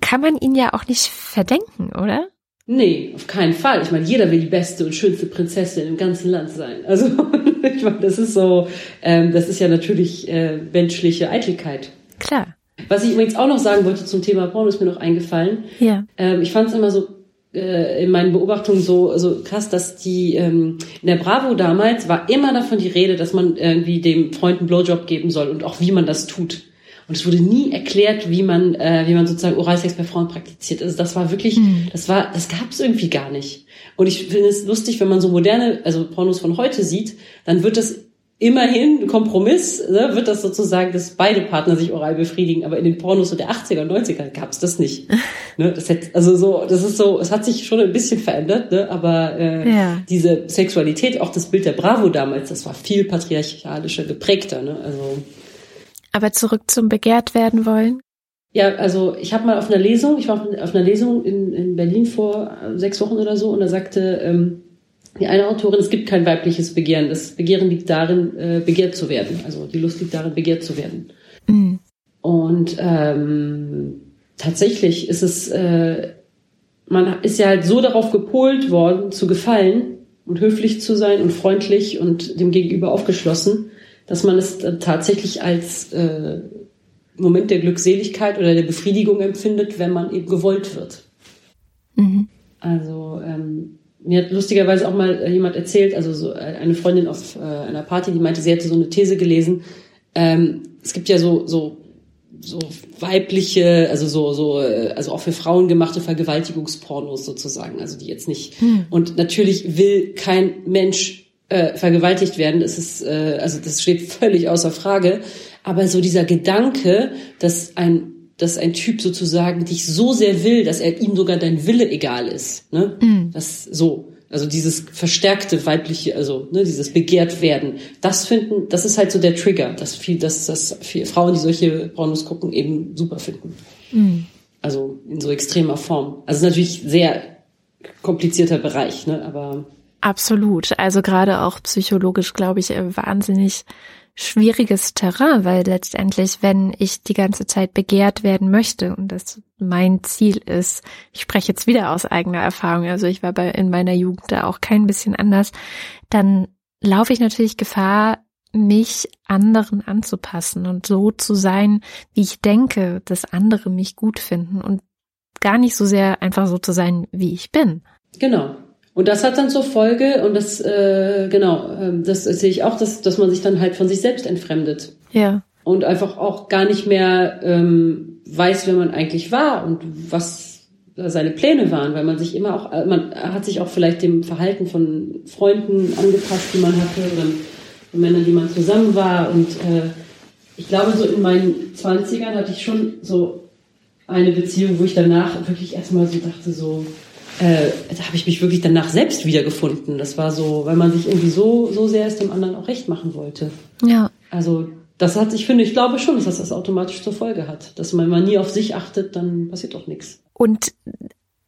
[SPEAKER 1] kann man ihn ja auch nicht verdenken, oder?
[SPEAKER 2] Nee, auf keinen Fall. Ich meine, jeder will die beste und schönste Prinzessin im ganzen Land sein. Also ich meine, das ist so, ähm, das ist ja natürlich äh, menschliche Eitelkeit.
[SPEAKER 1] Klar.
[SPEAKER 2] Was ich übrigens auch noch sagen wollte zum Thema Porno, ist mir noch eingefallen.
[SPEAKER 1] Ja.
[SPEAKER 2] Ähm, ich fand es immer so äh, in meinen Beobachtungen so, so krass, dass die ähm, in der Bravo damals war immer davon die Rede, dass man irgendwie dem Freund einen Blowjob geben soll und auch wie man das tut. Und es wurde nie erklärt, wie man, äh, wie man sozusagen Oralsex bei Frauen praktiziert. Also das war wirklich, mhm. das war, das gab es irgendwie gar nicht. Und ich finde es lustig, wenn man so moderne, also Pornos von heute sieht, dann wird das immerhin ein Kompromiss, ne, wird das sozusagen, dass beide Partner sich oral befriedigen, aber in den Pornos der 80er und 90er gab es das nicht. ne, das hat, also so, das ist so, es hat sich schon ein bisschen verändert, ne, aber äh, ja. diese Sexualität, auch das Bild der Bravo damals, das war viel patriarchalischer geprägter. Ne, also
[SPEAKER 1] aber zurück zum begehrt werden wollen?
[SPEAKER 2] Ja, also ich habe mal auf einer Lesung, ich war auf einer Lesung in, in Berlin vor sechs Wochen oder so und da sagte ähm, die eine Autorin, es gibt kein weibliches Begehren. Das Begehren liegt darin, äh, begehrt zu werden. Also die Lust liegt darin, begehrt zu werden. Mhm. Und ähm, tatsächlich ist es, äh, man ist ja halt so darauf gepolt worden, zu gefallen und höflich zu sein und freundlich und dem Gegenüber aufgeschlossen, dass man es tatsächlich als äh, Moment der Glückseligkeit oder der Befriedigung empfindet, wenn man eben gewollt wird. Mhm. Also ähm, mir hat lustigerweise auch mal jemand erzählt, also so eine Freundin auf äh, einer Party, die meinte, sie hätte so eine These gelesen. Ähm, es gibt ja so so so weibliche, also so so äh, also auch für Frauen gemachte Vergewaltigungspornos sozusagen, also die jetzt nicht. Mhm. Und natürlich will kein Mensch äh, vergewaltigt werden, das ist, äh, also das steht völlig außer Frage. Aber so dieser Gedanke, dass ein, dass ein Typ sozusagen dich so sehr will, dass er ihm sogar dein Wille egal ist, ne? Mhm. Das so. Also dieses verstärkte weibliche, also ne, dieses begehrt werden, das finden, das ist halt so der Trigger, dass viel, dass das viele Frauen, die solche Pornos gucken, eben super finden. Mhm. Also in so extremer Form. Also natürlich sehr komplizierter Bereich, ne? Aber
[SPEAKER 1] Absolut. Also gerade auch psychologisch, glaube ich, wahnsinnig schwieriges Terrain, weil letztendlich, wenn ich die ganze Zeit begehrt werden möchte und das mein Ziel ist, ich spreche jetzt wieder aus eigener Erfahrung, also ich war bei, in meiner Jugend da auch kein bisschen anders, dann laufe ich natürlich Gefahr, mich anderen anzupassen und so zu sein, wie ich denke, dass andere mich gut finden und gar nicht so sehr einfach so zu sein, wie ich bin.
[SPEAKER 2] Genau. Und das hat dann zur Folge, und das, äh, genau, äh, das sehe ich auch, dass, dass man sich dann halt von sich selbst entfremdet.
[SPEAKER 1] Ja.
[SPEAKER 2] Und einfach auch gar nicht mehr ähm, weiß, wer man eigentlich war und was seine Pläne waren, weil man sich immer auch, man hat sich auch vielleicht dem Verhalten von Freunden angepasst, die man hatte, oder von Männern, die man zusammen war. Und äh, ich glaube, so in meinen Zwanzigern hatte ich schon so eine Beziehung, wo ich danach wirklich erstmal so dachte, so, äh, da habe ich mich wirklich danach selbst wiedergefunden. Das war so, weil man sich irgendwie so, so sehr es dem anderen auch recht machen wollte.
[SPEAKER 1] Ja.
[SPEAKER 2] Also das hat, ich finde, ich glaube schon, dass das automatisch zur Folge hat. Dass man mal nie auf sich achtet, dann passiert doch nichts.
[SPEAKER 1] Und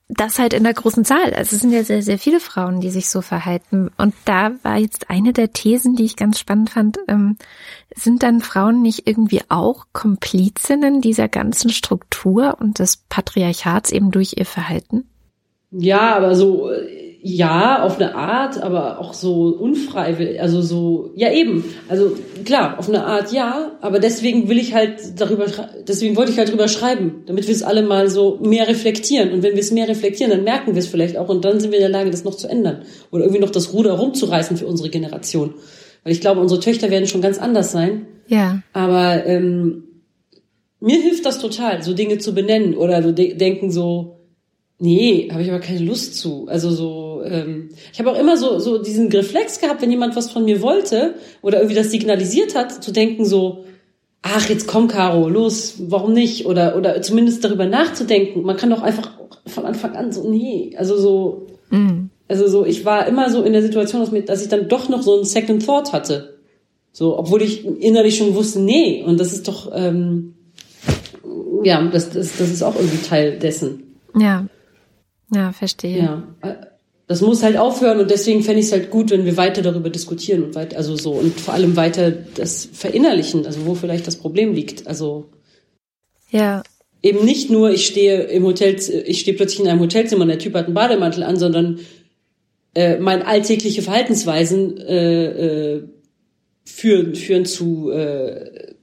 [SPEAKER 1] das halt in der großen Zahl. Also es sind ja sehr, sehr viele Frauen, die sich so verhalten. Und da war jetzt eine der Thesen, die ich ganz spannend fand, ähm, sind dann Frauen nicht irgendwie auch Komplizinnen dieser ganzen Struktur und des Patriarchats eben durch ihr Verhalten?
[SPEAKER 2] Ja, aber so, ja, auf eine Art, aber auch so unfreiwillig, also so, ja eben, also klar, auf eine Art ja, aber deswegen will ich halt darüber, deswegen wollte ich halt drüber schreiben, damit wir es alle mal so mehr reflektieren und wenn wir es mehr reflektieren, dann merken wir es vielleicht auch und dann sind wir in der Lage, das noch zu ändern oder irgendwie noch das Ruder rumzureißen für unsere Generation, weil ich glaube, unsere Töchter werden schon ganz anders sein.
[SPEAKER 1] Ja.
[SPEAKER 2] Aber ähm, mir hilft das total, so Dinge zu benennen oder so de denken so, Nee, habe ich aber keine Lust zu. Also so, ähm, ich habe auch immer so so diesen Reflex gehabt, wenn jemand was von mir wollte oder irgendwie das signalisiert hat, zu denken so, ach jetzt komm Caro, los, warum nicht? Oder oder zumindest darüber nachzudenken. Man kann doch einfach von Anfang an so, nee, also so, mhm. also so, ich war immer so in der Situation, dass, mir, dass ich dann doch noch so einen Second Thought hatte, so, obwohl ich innerlich schon wusste, nee, und das ist doch, ähm, ja, das das das ist auch irgendwie Teil dessen.
[SPEAKER 1] Ja. Ja, verstehe.
[SPEAKER 2] Ja. Das muss halt aufhören und deswegen fände ich es halt gut, wenn wir weiter darüber diskutieren und weiter, also so und vor allem weiter das verinnerlichen, also wo vielleicht das Problem liegt. Also
[SPEAKER 1] ja.
[SPEAKER 2] Eben nicht nur, ich stehe im Hotel, ich stehe plötzlich in einem Hotelzimmer und der Typ hat einen Bademantel an, sondern äh, meine alltägliche Verhaltensweisen äh, äh, führen, führen zu, äh,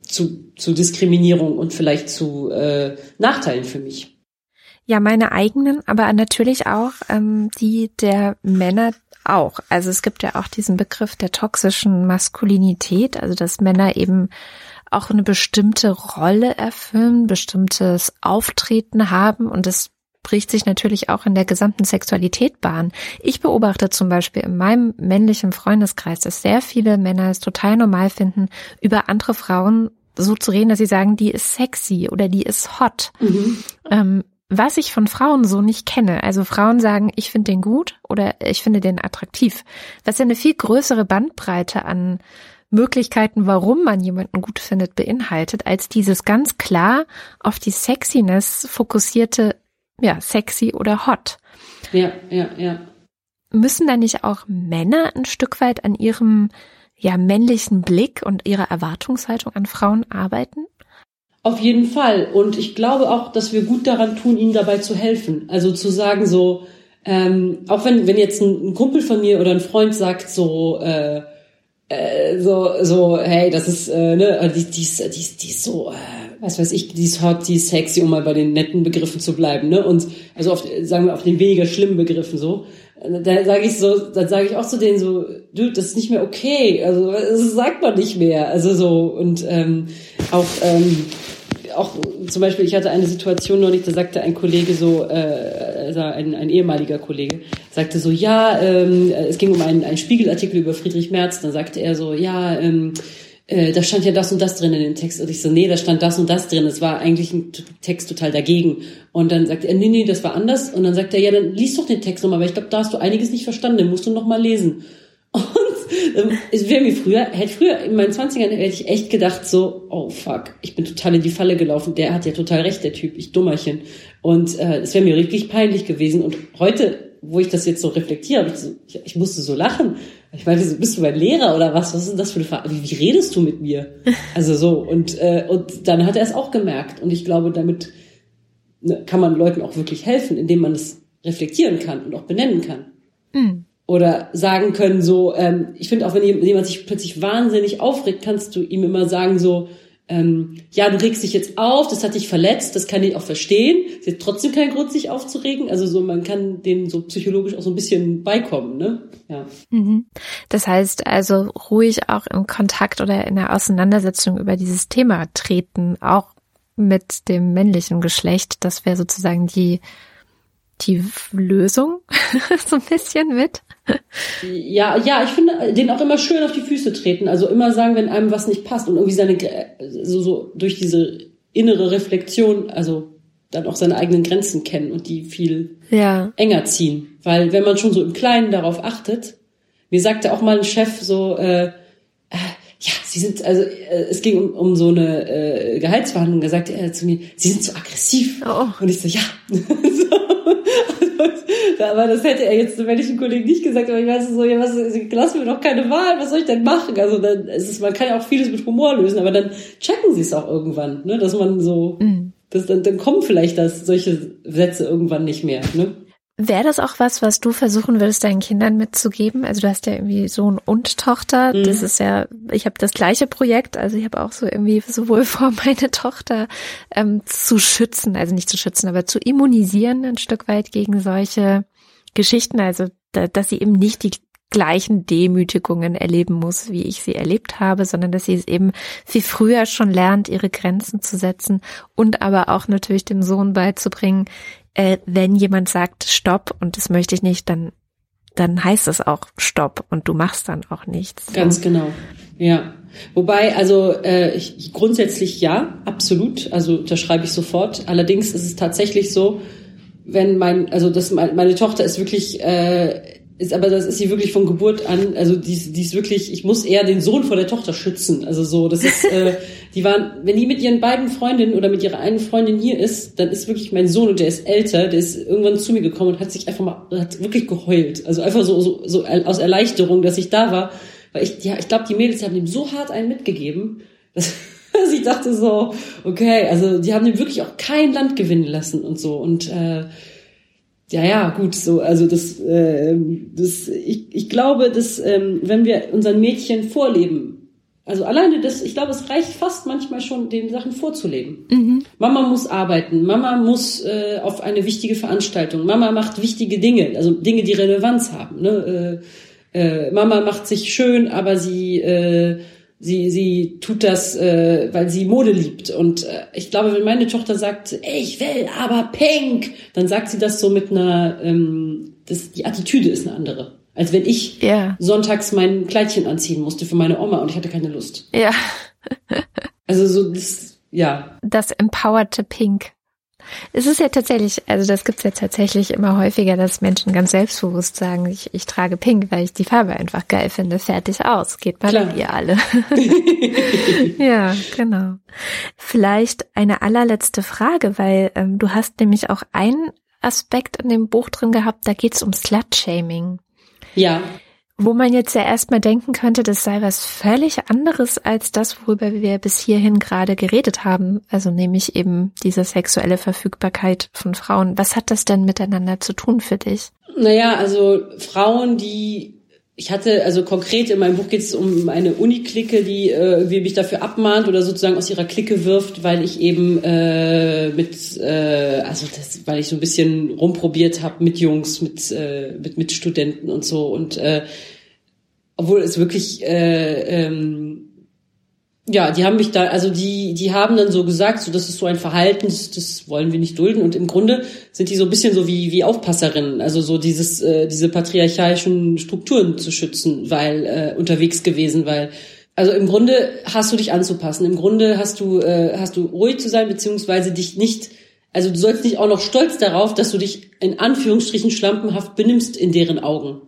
[SPEAKER 2] zu, zu Diskriminierung und vielleicht zu äh, Nachteilen für mich.
[SPEAKER 1] Ja, meine eigenen, aber natürlich auch ähm, die der Männer auch. Also es gibt ja auch diesen Begriff der toxischen Maskulinität, also dass Männer eben auch eine bestimmte Rolle erfüllen, bestimmtes Auftreten haben und das bricht sich natürlich auch in der gesamten Sexualität Bahn. Ich beobachte zum Beispiel in meinem männlichen Freundeskreis, dass sehr viele Männer es total normal finden, über andere Frauen so zu reden, dass sie sagen, die ist sexy oder die ist hot. Mhm. Ähm, was ich von Frauen so nicht kenne. Also Frauen sagen, ich finde den gut oder ich finde den attraktiv. Was ja eine viel größere Bandbreite an Möglichkeiten, warum man jemanden gut findet, beinhaltet, als dieses ganz klar auf die Sexiness fokussierte, ja, sexy oder hot.
[SPEAKER 2] Ja, ja, ja.
[SPEAKER 1] Müssen da nicht auch Männer ein Stück weit an ihrem, ja, männlichen Blick und ihrer Erwartungshaltung an Frauen arbeiten?
[SPEAKER 2] Auf jeden Fall. Und ich glaube auch, dass wir gut daran tun, ihnen dabei zu helfen. Also zu sagen so, ähm, auch wenn, wenn jetzt ein, Kumpel von mir oder ein Freund sagt so, äh, äh, so, so, hey, das ist, äh, ne, die, die, ist, die, ist, die ist so, äh, was weiß ich, die ist hot, die ist sexy, um mal bei den netten Begriffen zu bleiben, ne? Und also auf, sagen wir, auf den weniger schlimmen Begriffen so. Da sage ich so, dann sage ich auch zu denen so, du, das ist nicht mehr okay. Also das sagt man nicht mehr. Also so und ähm, auch ähm, auch zum Beispiel, ich hatte eine Situation nicht, da sagte ein Kollege so, äh, also ein, ein ehemaliger Kollege, sagte so, ja, ähm, es ging um einen, einen Spiegelartikel über Friedrich Merz, dann sagte er so, ja, ähm, äh, da stand ja das und das drin in dem Text. Und ich so, nee, da stand das und das drin. Es war eigentlich ein Text total dagegen. Und dann sagte er, nee, nee, das war anders. Und dann sagte er, ja, dann liest doch den Text nochmal, weil ich glaube, da hast du einiges nicht verstanden, den musst du nochmal lesen. Und ähm, es wäre mir früher, hätte früher in meinen 20ern hätte ich echt gedacht so, oh fuck, ich bin total in die Falle gelaufen. Der hat ja total recht, der Typ, ich Dummerchen. Und äh, es wäre mir wirklich peinlich gewesen. Und heute wo ich das jetzt so reflektiere, ich, so, ich, ich, musste so lachen. Ich meinte, so, bist du mein Lehrer oder was? Was ist denn das für eine Ver wie, wie redest du mit mir? Also so und äh, und dann hat er es auch gemerkt und ich glaube, damit ne, kann man Leuten auch wirklich helfen, indem man es reflektieren kann und auch benennen kann. Mhm. Oder sagen können so, ähm, ich finde auch, wenn jemand sich plötzlich wahnsinnig aufregt, kannst du ihm immer sagen so, ähm, ja, du regst dich jetzt auf, das hat dich verletzt, das kann ich auch verstehen. Es ist trotzdem kein Grund, sich aufzuregen. Also so, man kann denen so psychologisch auch so ein bisschen beikommen, ne? Ja.
[SPEAKER 1] Mhm. Das heißt also ruhig auch im Kontakt oder in der Auseinandersetzung über dieses Thema treten, auch mit dem männlichen Geschlecht. Das wäre sozusagen die die Lösung so ein bisschen mit.
[SPEAKER 2] Ja, ja, ich finde den auch immer schön auf die Füße treten. Also immer sagen, wenn einem was nicht passt und irgendwie seine so, so durch diese innere Reflexion, also dann auch seine eigenen Grenzen kennen und die viel ja. enger ziehen. Weil wenn man schon so im Kleinen darauf achtet, mir sagte auch mal ein Chef so, äh, äh ja, Sie sind, also äh, es ging um, um so eine äh, Gehaltsverhandlung, da sagte er zu mir, Sie sind so aggressiv. Oh. Und ich so, ja. so, aber das hätte er jetzt wenn ich dem Kollegen nicht gesagt, aber ich weiß so, ja, was, lass mir doch keine Wahl, was soll ich denn machen? Also dann ist es, man kann ja auch vieles mit Humor lösen, aber dann checken sie es auch irgendwann, ne, dass man so, mhm. das, dann, dann kommen vielleicht das, solche Sätze irgendwann nicht mehr, ne?
[SPEAKER 1] Wäre das auch was, was du versuchen würdest, deinen Kindern mitzugeben? Also du hast ja irgendwie Sohn und Tochter. Mhm. Das ist ja, ich habe das gleiche Projekt. Also ich habe auch so irgendwie sowohl vor, meine Tochter ähm, zu schützen, also nicht zu schützen, aber zu immunisieren ein Stück weit gegen solche Geschichten. Also da, dass sie eben nicht die gleichen Demütigungen erleben muss, wie ich sie erlebt habe, sondern dass sie es eben viel früher schon lernt, ihre Grenzen zu setzen und aber auch natürlich dem Sohn beizubringen, äh, wenn jemand sagt Stopp und das möchte ich nicht, dann dann heißt es auch Stopp und du machst dann auch nichts.
[SPEAKER 2] Ganz genau, ja. Wobei, also äh, ich, grundsätzlich ja, absolut. Also da schreibe ich sofort. Allerdings ist es tatsächlich so, wenn mein, also das meine Tochter ist wirklich äh, ist aber das ist sie wirklich von Geburt an, also die, die ist wirklich, ich muss eher den Sohn vor der Tochter schützen. Also so, das ist, äh, die waren, wenn die mit ihren beiden Freundinnen oder mit ihrer einen Freundin hier ist, dann ist wirklich mein Sohn und der ist älter, der ist irgendwann zu mir gekommen und hat sich einfach mal, hat wirklich geheult. Also einfach so, so, so aus Erleichterung, dass ich da war. Weil ich, ja, ich glaube, die Mädels haben ihm so hart einen mitgegeben, dass, dass ich dachte so, okay, also die haben ihm wirklich auch kein Land gewinnen lassen und so. Und äh, ja, ja, gut, so, also das, äh, das ich, ich glaube, dass ähm, wenn wir unseren Mädchen vorleben, also alleine das, ich glaube, es reicht fast manchmal schon, den Sachen vorzuleben. Mhm. Mama muss arbeiten, Mama muss äh, auf eine wichtige Veranstaltung, Mama macht wichtige Dinge, also Dinge, die Relevanz haben. Ne? Äh, äh, Mama macht sich schön, aber sie äh, sie, sie tut das, äh, weil sie Mode liebt. Und äh, ich glaube, wenn meine Tochter sagt, ich will aber pink, dann sagt sie das so mit einer, ähm, das, die Attitüde ist eine andere. Als wenn ich yeah. sonntags mein Kleidchen anziehen musste für meine Oma und ich hatte keine Lust.
[SPEAKER 1] Ja.
[SPEAKER 2] also so das, ja.
[SPEAKER 1] Das empowerte Pink. Es ist ja tatsächlich, also das gibt's ja tatsächlich immer häufiger, dass Menschen ganz selbstbewusst sagen, ich, ich trage Pink, weil ich die Farbe einfach geil finde. Fertig aus. Geht mal Klar. ihr alle. ja, genau. Vielleicht eine allerletzte Frage, weil ähm, du hast nämlich auch einen Aspekt in dem Buch drin gehabt, da geht's um Slut-Shaming.
[SPEAKER 2] Ja.
[SPEAKER 1] Wo man jetzt ja erstmal denken könnte, das sei was völlig anderes als das, worüber wir bis hierhin gerade geredet haben. Also nämlich eben diese sexuelle Verfügbarkeit von Frauen. Was hat das denn miteinander zu tun für dich?
[SPEAKER 2] Naja, also Frauen, die ich hatte, also konkret in meinem Buch geht es um eine Uniklicke, die äh, irgendwie mich dafür abmahnt oder sozusagen aus ihrer Clique wirft, weil ich eben äh, mit, äh, also das, weil ich so ein bisschen rumprobiert habe mit Jungs, mit, äh, mit Mitstudenten und so. Und äh, obwohl es wirklich äh, ähm, ja, die haben mich da, also die, die haben dann so gesagt, so das ist so ein Verhalten, das, das wollen wir nicht dulden. Und im Grunde sind die so ein bisschen so wie wie Aufpasserinnen, also so dieses äh, diese patriarchalischen Strukturen zu schützen, weil äh, unterwegs gewesen, weil also im Grunde hast du dich anzupassen. Im Grunde hast du äh, hast du ruhig zu sein beziehungsweise dich nicht also du sollst nicht auch noch stolz darauf, dass du dich in Anführungsstrichen schlampenhaft benimmst in deren Augen.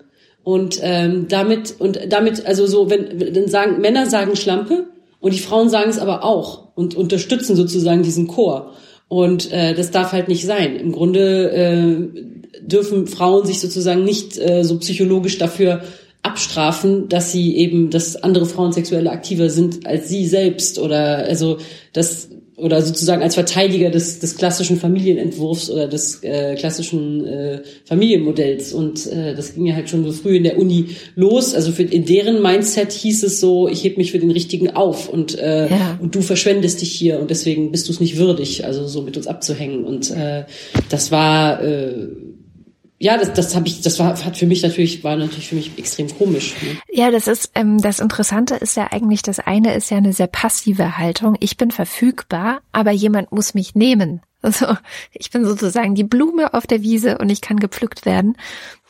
[SPEAKER 2] Und ähm, damit und damit also so wenn dann sagen Männer sagen Schlampe und die Frauen sagen es aber auch und unterstützen sozusagen diesen Chor. Und äh, das darf halt nicht sein. Im Grunde, äh, dürfen Frauen sich sozusagen nicht äh, so psychologisch dafür abstrafen, dass sie eben, dass andere Frauen sexuell aktiver sind als sie selbst oder also das oder sozusagen als Verteidiger des, des klassischen Familienentwurfs oder des äh, klassischen äh, Familienmodells. Und äh, das ging ja halt schon so früh in der Uni los. Also für, in deren Mindset hieß es so, ich heb mich für den Richtigen auf und, äh, ja. und du verschwendest dich hier und deswegen bist du es nicht würdig, also so mit uns abzuhängen. Und äh, das war äh, ja, das, das habe ich, das war, hat für mich natürlich, war natürlich für mich extrem komisch. Ne?
[SPEAKER 1] Ja, das ist, ähm, das Interessante ist ja eigentlich, das eine ist ja eine sehr passive Haltung. Ich bin verfügbar, aber jemand muss mich nehmen. Also ich bin sozusagen die Blume auf der Wiese und ich kann gepflückt werden.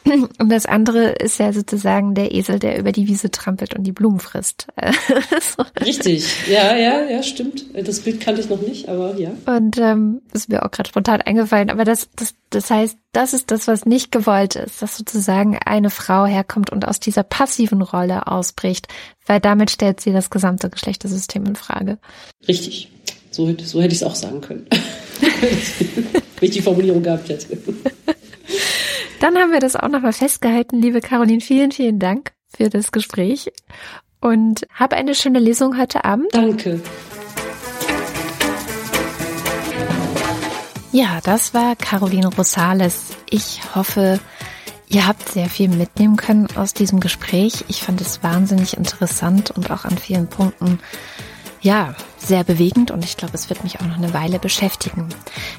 [SPEAKER 1] Und das andere ist ja sozusagen der Esel, der über die Wiese trampelt und die Blumen frisst.
[SPEAKER 2] Richtig, ja, ja, ja, stimmt. Das Bild kannte ich noch nicht, aber ja.
[SPEAKER 1] Und ähm, ist mir auch gerade spontan eingefallen. Aber das, das, das heißt, das ist das, was nicht gewollt ist, dass sozusagen eine Frau herkommt und aus dieser passiven Rolle ausbricht, weil damit stellt sie das gesamte Geschlechtersystem in Frage.
[SPEAKER 2] Richtig. So, so hätte ich es auch sagen können. Wenn ich die Formulierung gehabt hätte.
[SPEAKER 1] Dann haben wir das auch nochmal festgehalten, liebe Caroline. Vielen, vielen Dank für das Gespräch und habe eine schöne Lesung heute Abend.
[SPEAKER 2] Danke.
[SPEAKER 1] Ja, das war Caroline Rosales. Ich hoffe, ihr habt sehr viel mitnehmen können aus diesem Gespräch. Ich fand es wahnsinnig interessant und auch an vielen Punkten ja, sehr bewegend und ich glaube, es wird mich auch noch eine Weile beschäftigen.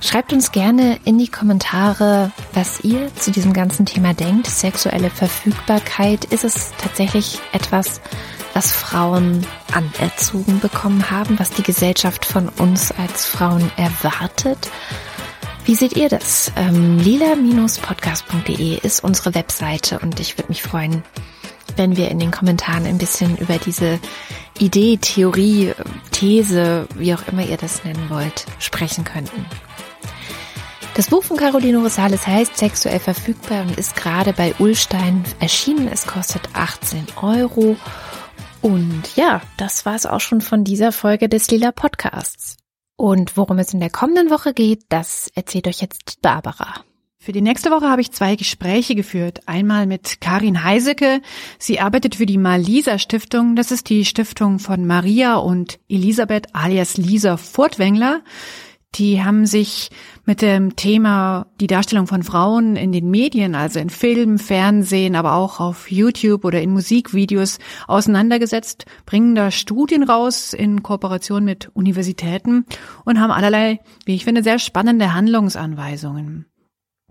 [SPEAKER 1] Schreibt uns gerne in die Kommentare, was ihr zu diesem ganzen Thema denkt. Sexuelle Verfügbarkeit, ist es tatsächlich etwas, was Frauen anerzogen bekommen haben, was die Gesellschaft von uns als Frauen erwartet? Wie seht ihr das? Ähm, lila-podcast.de ist unsere Webseite und ich würde mich freuen, wenn wir in den Kommentaren ein bisschen über diese Idee, Theorie, These, wie auch immer ihr das nennen wollt, sprechen könnten. Das Buch von Caroline Rosales heißt Sexuell verfügbar und ist gerade bei Ullstein erschienen. Es kostet 18 Euro. Und ja, das war es auch schon von dieser Folge des Lila Podcasts. Und worum es in der kommenden Woche geht, das erzählt euch jetzt Barbara.
[SPEAKER 3] Für die nächste Woche habe ich zwei Gespräche geführt. Einmal mit Karin Heiseke. Sie arbeitet für die Malisa Stiftung. Das ist die Stiftung von Maria und Elisabeth alias Lisa Furtwängler. Die haben sich mit dem Thema die Darstellung von Frauen in den Medien, also in Film, Fernsehen, aber auch auf YouTube oder in Musikvideos auseinandergesetzt, bringen da Studien raus in Kooperation mit Universitäten und haben allerlei, wie ich finde, sehr spannende Handlungsanweisungen.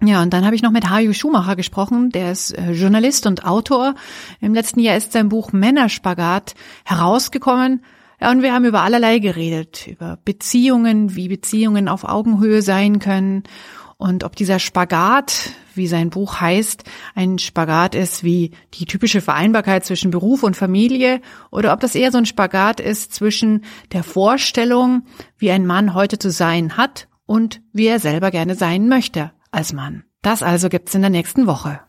[SPEAKER 3] Ja, und dann habe ich noch mit Hajo Schumacher gesprochen, der ist äh, Journalist und Autor. Im letzten Jahr ist sein Buch Männerspagat herausgekommen. Ja, und wir haben über allerlei geredet, über Beziehungen, wie Beziehungen auf Augenhöhe sein können. Und ob dieser Spagat, wie sein Buch heißt, ein Spagat ist wie die typische Vereinbarkeit zwischen Beruf und Familie. Oder ob das eher so ein Spagat ist zwischen der Vorstellung, wie ein Mann heute zu sein hat und wie er selber gerne sein möchte als Mann. Das also gibt's in der nächsten Woche.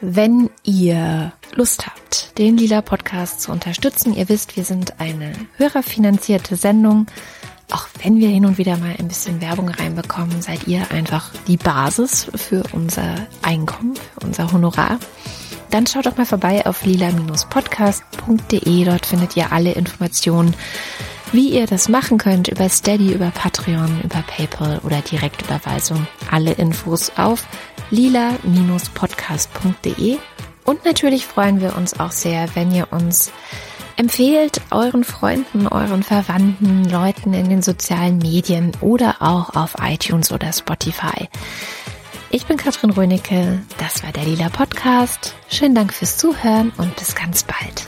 [SPEAKER 1] Wenn ihr Lust habt, den Lila Podcast zu unterstützen, ihr wisst, wir sind eine hörerfinanzierte Sendung. Auch wenn wir hin und wieder mal ein bisschen Werbung reinbekommen, seid ihr einfach die Basis für unser Einkommen, für unser Honorar. Dann schaut doch mal vorbei auf lila-podcast.de. Dort findet ihr alle Informationen wie ihr das machen könnt über Steady, über Patreon, über PayPal oder Direktüberweisung. Alle Infos auf lila-podcast.de. Und natürlich freuen wir uns auch sehr, wenn ihr uns empfehlt euren Freunden, euren Verwandten, Leuten in den sozialen Medien oder auch auf iTunes oder Spotify. Ich bin Katrin Rönecke, das war der Lila Podcast. Schönen Dank fürs Zuhören und bis ganz bald.